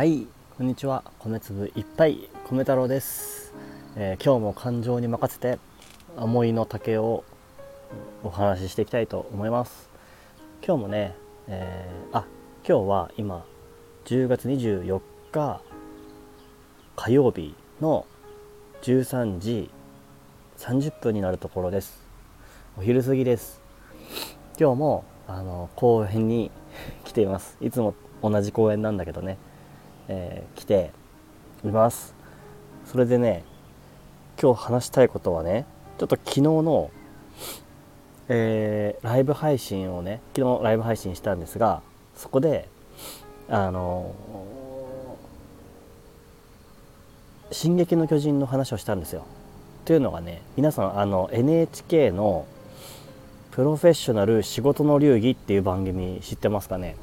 はいこんにちは。米粒いっぱい米太郎です、えー今日も感情に任せて思いの丈をお話ししていきたいと思います。今日もね、えーあ今日は今10月24日火曜日の13時30分になるところです。お昼過ぎです。今日もあの公園に来ています。いつも同じ公園なんだけどね、えー来ていますそれでね今日話したいことはねちょっと昨日の、えーライブ配信をね昨日ライブ配信したんですがそこであの「進撃の巨人」の話をしたんですよ。というのがね皆さんあの NHK の「プロフェッショナル仕事の流儀」っていう番組知ってますかね？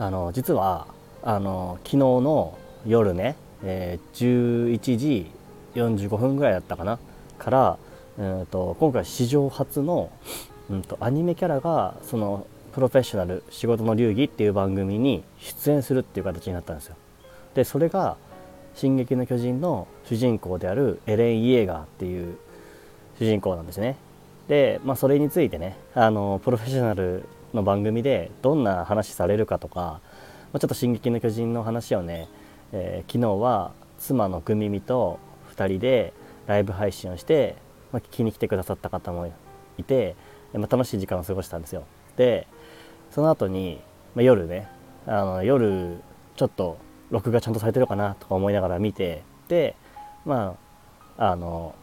あの実はあの昨日の夜ね、えー11時45分ぐらいだったかなから、うん、と今回史上初の、うん、とアニメキャラがその「プロフェッショナル仕事の流儀」っていう番組に出演するっていう形になったんですよ。でそれが「進撃の巨人」の主人公であるエレン・イエーガーっていう主人公なんですね。で、まあ、それについてねあのプロフェッショナルの番組でどんな話されるかとか、まあ、ちょっと「進撃の巨人」の話をね、えー昨日は妻のグミミと2人でライブ配信をして、まあ、聞きに来てくださった方もいて、まあ、楽しい時間を過ごしたんですよ。でその後に、まあ、夜ねあの夜ちょっと録画ちゃんとされてるかなとか思いながら見てでまああの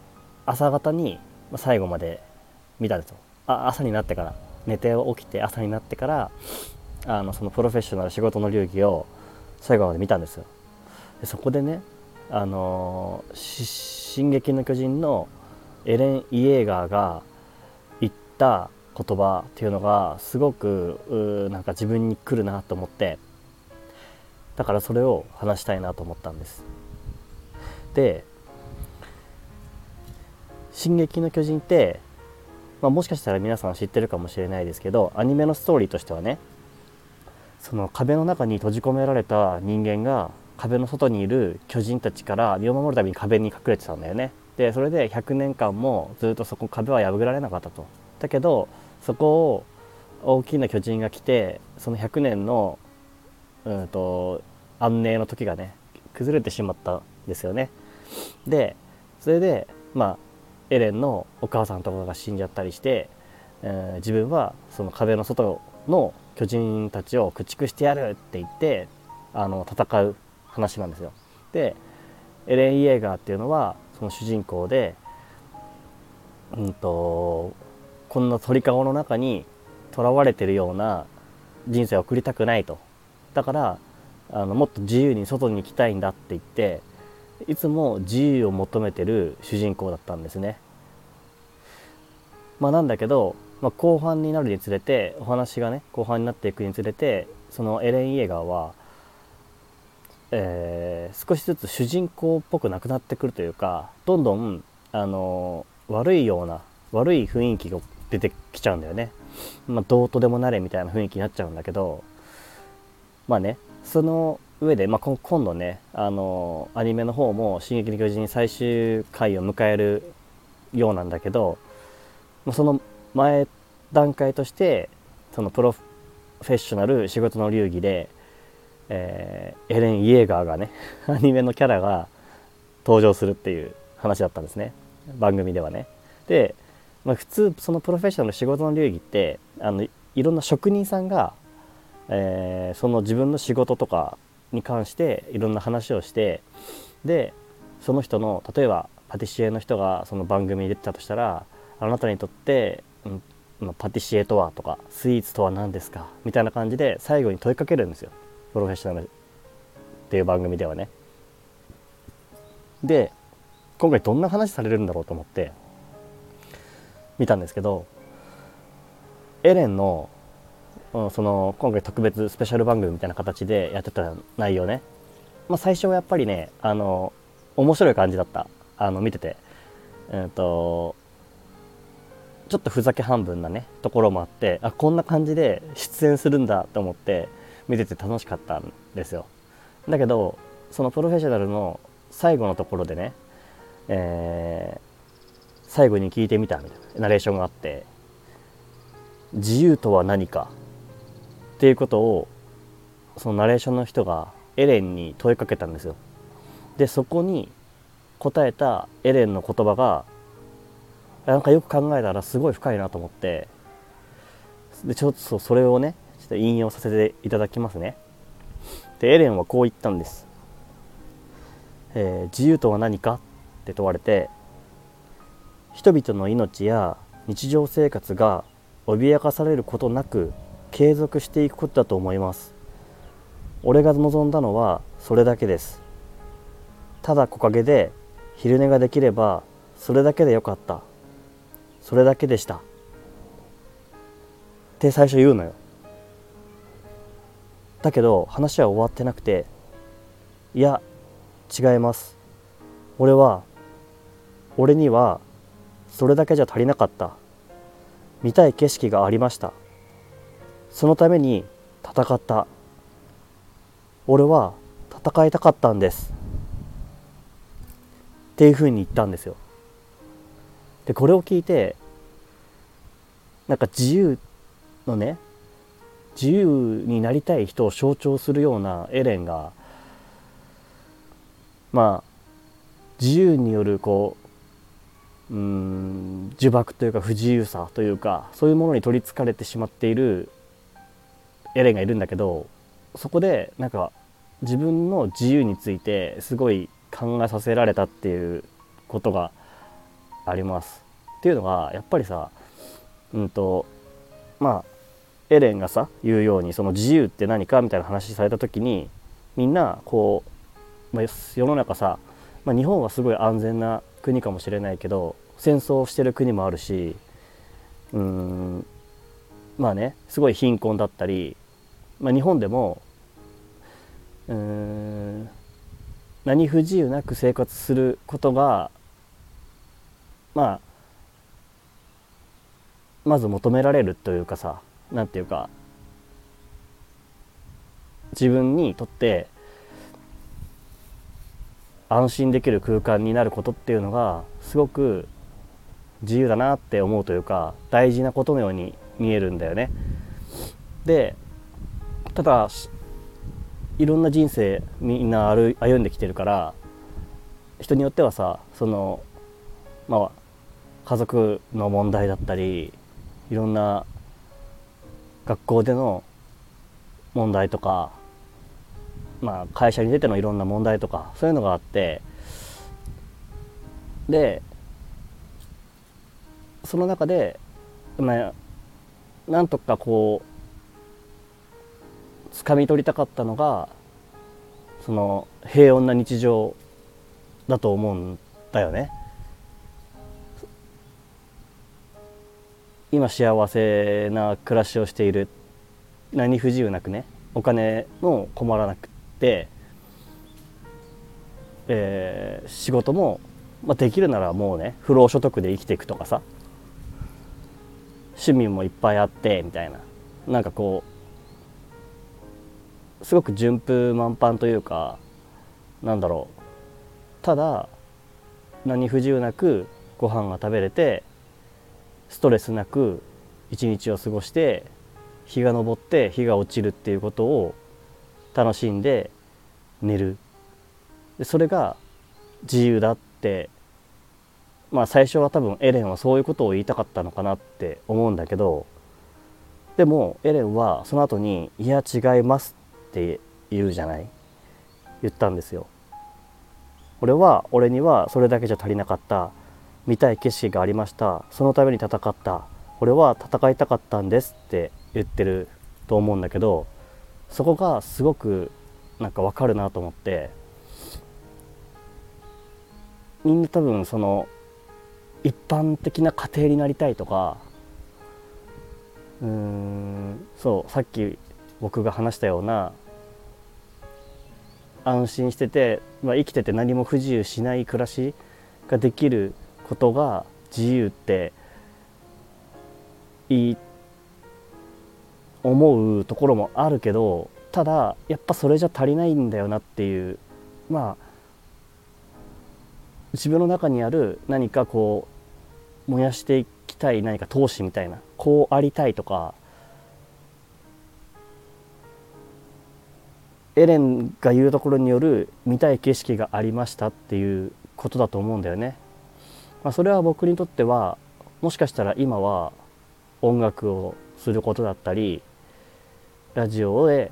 朝方に最後まで見たんですよあ朝になってから寝て起きて朝になってからあのそのプロフェッショナル仕事の流儀を最後まで見たんですよ。でそこでねあの進撃の巨人」のエレン・イエーガーが言った言葉っていうのがすごくうなんか自分に来るなと思ってだからそれを話したいなと思ったんです。で「進撃の巨人」って、まあ、もしかしたら皆さん知ってるかもしれないですけどアニメのストーリーとしてはねその壁の中に閉じ込められた人間が壁の外にいる巨人たちから身を守るために壁に隠れてたんだよね。でそれで100年間もずっとそこ壁は破られなかったと。だけどそこを大きな巨人が来てその100年のうんと安寧の時がね崩れてしまったんですよね。でそれでまあエレンのお母さんとかが死んじゃったりして、えー自分はその壁の外の巨人たちを駆逐してやるって言ってあの戦う話なんですよ。でエレン・イエーガーっていうのはその主人公でうんとこんな鳥かごの中にとらわれてるような人生を送りたくないと。だからあのもっと自由に外に行きたいんだって言っていつも自由を求めてる主人公だったんですね。まあ、なんだけど、まあ、後半になるにつれてお話がね後半になっていくにつれてそのエレン・イエーガーは、えー少しずつ主人公っぽくなくなってくるというかどんどんあの悪いような悪い雰囲気が出てきちゃうんだよね。まあ、どうとでもなれみたいな雰囲気になっちゃうんだけどまあねその上で、まあ、今度ねあのアニメの方も「進撃の巨人」最終回を迎えるようなんだけどまあその前段階としてそのプロフェッショナル仕事の流儀で、えーエレン・イエーガーがね アニメのキャラが登場するっていう話だったんですね番組ではね。で、まあ、普通そのプロフェッショナル仕事の流儀ってあのいいろんな職人さんが、えーその自分の仕事とかに関していろんな話をしてでその人の例えばパティシエの人がその番組に出てたとしたらあなたにとって、うんまあパティシエとはとかスイーツとは何ですかみたいな感じで最後に問いかけるんですよプロフェッショナルっていう番組ではね。で今回どんな話されるんだろうと思って見たんですけどエレンのその今回特別スペシャル番組みたいな形でやってた内容ね、まあ、最初はやっぱりねあの面白い感じだった。あの見てて。えっ、とちょっとふざけ半分なねところもあってあこんな感じで出演するんだと思って見てて楽しかったんですよ。だけどそのプロフェッショナルの最後のところでね、えー、最後に聞いてみたみたいなナレーションがあって自由とは何かっていうことをそのナレーションの人がエレンに問いかけたんですよ。でそこに答えたエレンの言葉がなんかよく考えたらすごい深いなと思ってでちょっとそれをねちょっと引用させていただきますね。でエレンはこう言ったんです、えー、自由とは何かって問われて人々の命や日常生活が脅かされることなく継続していくことだと思います。俺が望んだのはそれだけです。ただ木陰で昼寝ができればそれだけでよかった。それだけでした。って最初言うのよ。だけど話は終わってなくていや違います。俺は俺にはそれだけじゃ足りなかった。見たい景色がありました。そのために戦った。俺は戦いたかったんです。っていうふうに言ったんですよ。でこれを聞いてなんか自由のね自由になりたい人を象徴するようなエレンがまあ自由によるこううん呪縛というか不自由さというかそういうものに取りつかれてしまっているエレンがいるんだけどそこでなんか自分の自由についてすごい考えさせられたっていうことがあります。っていうのがやっぱりさうんとまあエレンがさ言うようにその自由って何かみたいな話された時にみんなこう、まあ、世の中さ、まあ、日本はすごい安全な国かもしれないけど戦争してる国もあるしうんまあねすごい貧困だったり、まあ、日本でもうん何不自由なく生活することがまあまず求められるというかさ何て言うか自分にとって安心できる空間になることっていうのがすごく自由だなって思うというか大事なことのように見えるんだよね。でただいろんな人生みんな歩んできてるから人によってはさそのまあ家族の問題だったりいろんな学校での問題とか、まあ、会社に出てのいろんな問題とかそういうのがあってでその中で、まあ、なんとかこう掴み取りたかったのがその平穏な日常だと思うんだよね。今幸せな暮らしをしている何不自由なくねお金も困らなくて、えー、仕事も、まあ、できるならもうね不労所得で生きていくとかさ趣味もいっぱいあってみたいななんかこうすごく順風満帆というかなんだろう。ただ何不自由なくご飯が食べれてストレスなく一日を過ごして日が昇って日が落ちるっていうことを楽しんで寝る。でそれが自由だってまあ最初は多分エレンはそういうことを言いたかったのかなって思うんだけどでもエレンはその後に「いや違います」って言うじゃない？言ったんですよ。俺は俺にはそれだけじゃ足りなかった。見たい景色がありました。そのために戦った。俺は戦いたかったんですって言ってると思うんだけどそこがすごくなんかわかるなと思って。みんな多分その一般的な家庭になりたいとかうーんそうさっき僕が話したような安心してて、まあ、生きてて何も不自由しない暮らしができることが自由っていい思うところもあるけどただやっぱそれじゃ足りないんだよなっていうまあ自分の中にある何かこう燃やしていきたい何か闘志みたいなこうありたいとかエレンが言うところによる見たい景色がありましたっていうことだと思うんだよね。まあ、それは僕にとってはもしかしたら今は音楽をすることだったりラジオで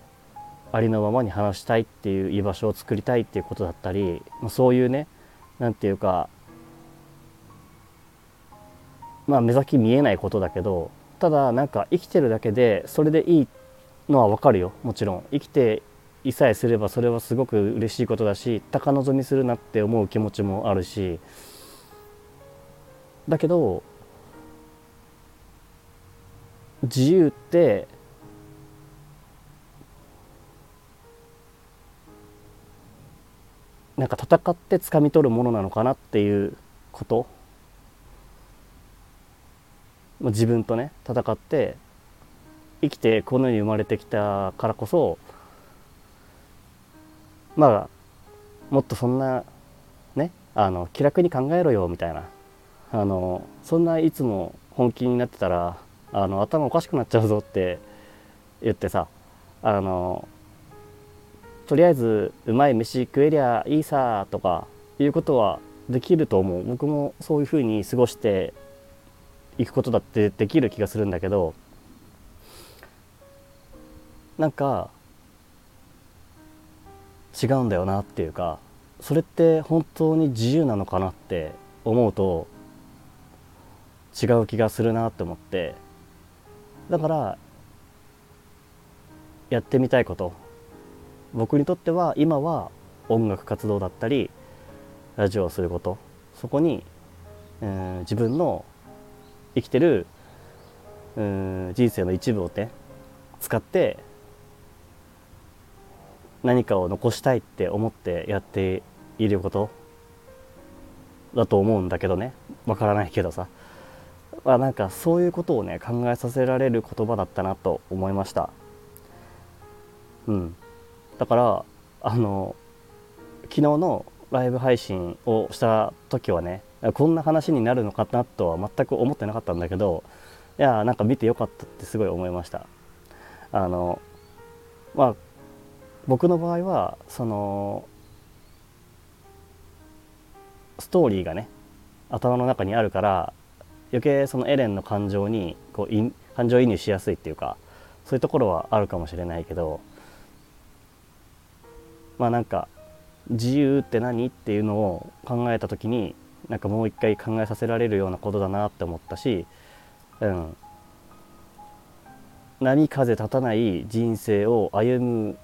ありのままに話したいっていう居場所を作りたいっていうことだったりそういうね何て言うかまあ目先見えないことだけどただなんか生きてるだけでそれでいいのはわかるよもちろん生きていさえすればそれはすごく嬉しいことだし高望みするなって思う気持ちもあるし。だけど自由ってなんか戦って掴み取るものなのかなっていうこと。自分とね戦って生きてこの世に生まれてきたからこそまあもっとそんなねあの気楽に考えろよみたいな。あのそんないつも本気になってたらあの頭おかしくなっちゃうぞって言ってさあのとりあえずうまい飯食えりゃいいさとかいうことはできると思う。僕もそういうふうに過ごしていくことだってできる気がするんだけどなんか違うんだよなっていうかそれって本当に自由なのかなって思うと違う気がするなって思ってだからやってみたいこと。僕にとっては今は音楽活動だったりラジオをすること。そこに、えー、自分の生きてる、うん、人生の一部をね使って何かを残したいって思ってやっていることだと思うんだけどね。わからないけどさ、まあ、なんかそういうことをね考えさせられる言葉だったなと思いました。うん。だからあの昨日のライブ配信をした時はねこんな話になるのかなとは全く思ってなかったんだけどいやなんか見てよかったってすごい思いました。あのまあ僕の場合はそのストーリーがね頭の中にあるから余計そのエレンの感情にこう感情移入しやすいっていうかそういうところはあるかもしれないけどまあなんか自由って何っていうのを考えた時になんかもう一回考えさせられるようなことだなって思ったし、うん、波風立たない人生を歩む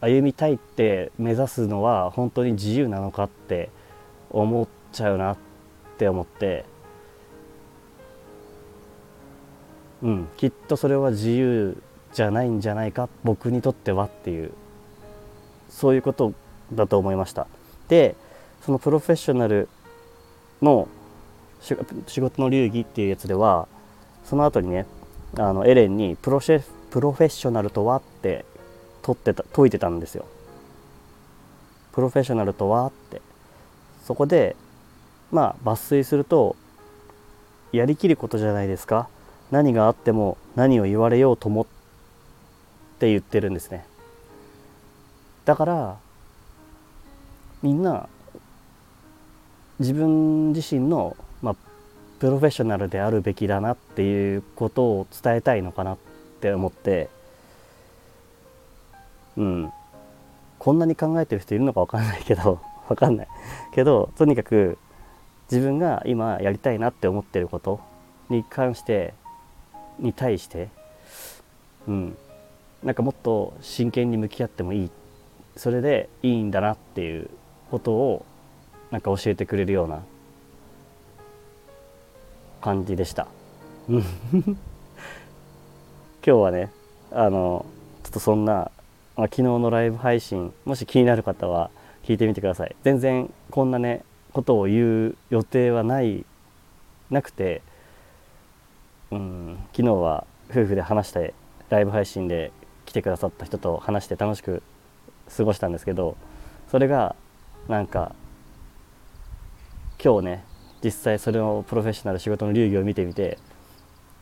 歩みたいって目指すのは本当に自由なのかって思っちゃうなって思って。うんきっとそれは自由じゃないんじゃないか僕にとってはっていうそういうことだと思いました。でそのプロフェッショナルの仕事の流儀っていうやつではその後にねあのエレンにプロシェプロフェッショナルとはって問ってた解いてたんですよ。プロフェッショナルとはって。そこでまあ抜粋するとやりきることじゃないですか。何があっても何を言われようともって言ってるんですね。だからみんな自分自身の、まあ、プロフェッショナルであるべきだなっていうことを伝えたいのかなって思って。うん。こんなに考えてる人いるのか分かんないけど 分かんない。けどとにかく自分が今やりたいなって思ってることに関してに対してうん。なんかもっと真剣に向き合ってもいい。それでいいんだなっていうことをなんか教えてくれるような感じでした。今日はねあのちょっとそんな、まあ、昨日のライブ配信もし気になる方は聞いてみてください。全然こんなねことを言う予定はないなくてうん昨日は夫婦で話してライブ配信で来てくださった人と話して楽しく過ごしたんですけどそれがなんか今日ね実際それのプロフェッショナル仕事の流儀を見てみて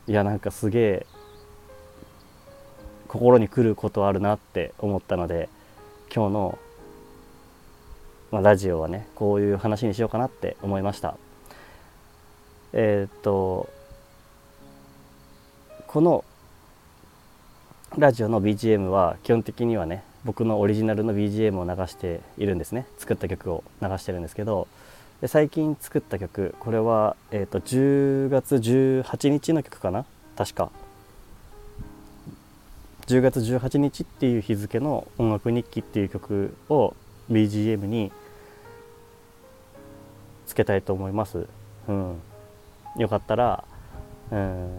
いやなんかすげえ心に来ることあるなって思ったので今日の、まあ、ラジオはねこういう話にしようかなって思いました。えー、っとこのラジオの BGM は基本的にはね僕のオリジナルの BGM を流しているんですね。作った曲を流してるんですけどで最近作った曲これは、えーと、10月18日の曲かな？確か。10月18日っていう日付の「音楽日記」っていう曲を BGM につけたいと思います。うん、よかったらうん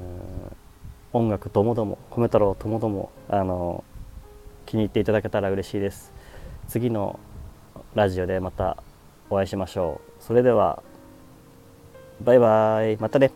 音楽ともども米太郎ともどもあの気に入っていただけたら嬉しいです。次のラジオでまたお会いしましょう。それではバイバイ。またね。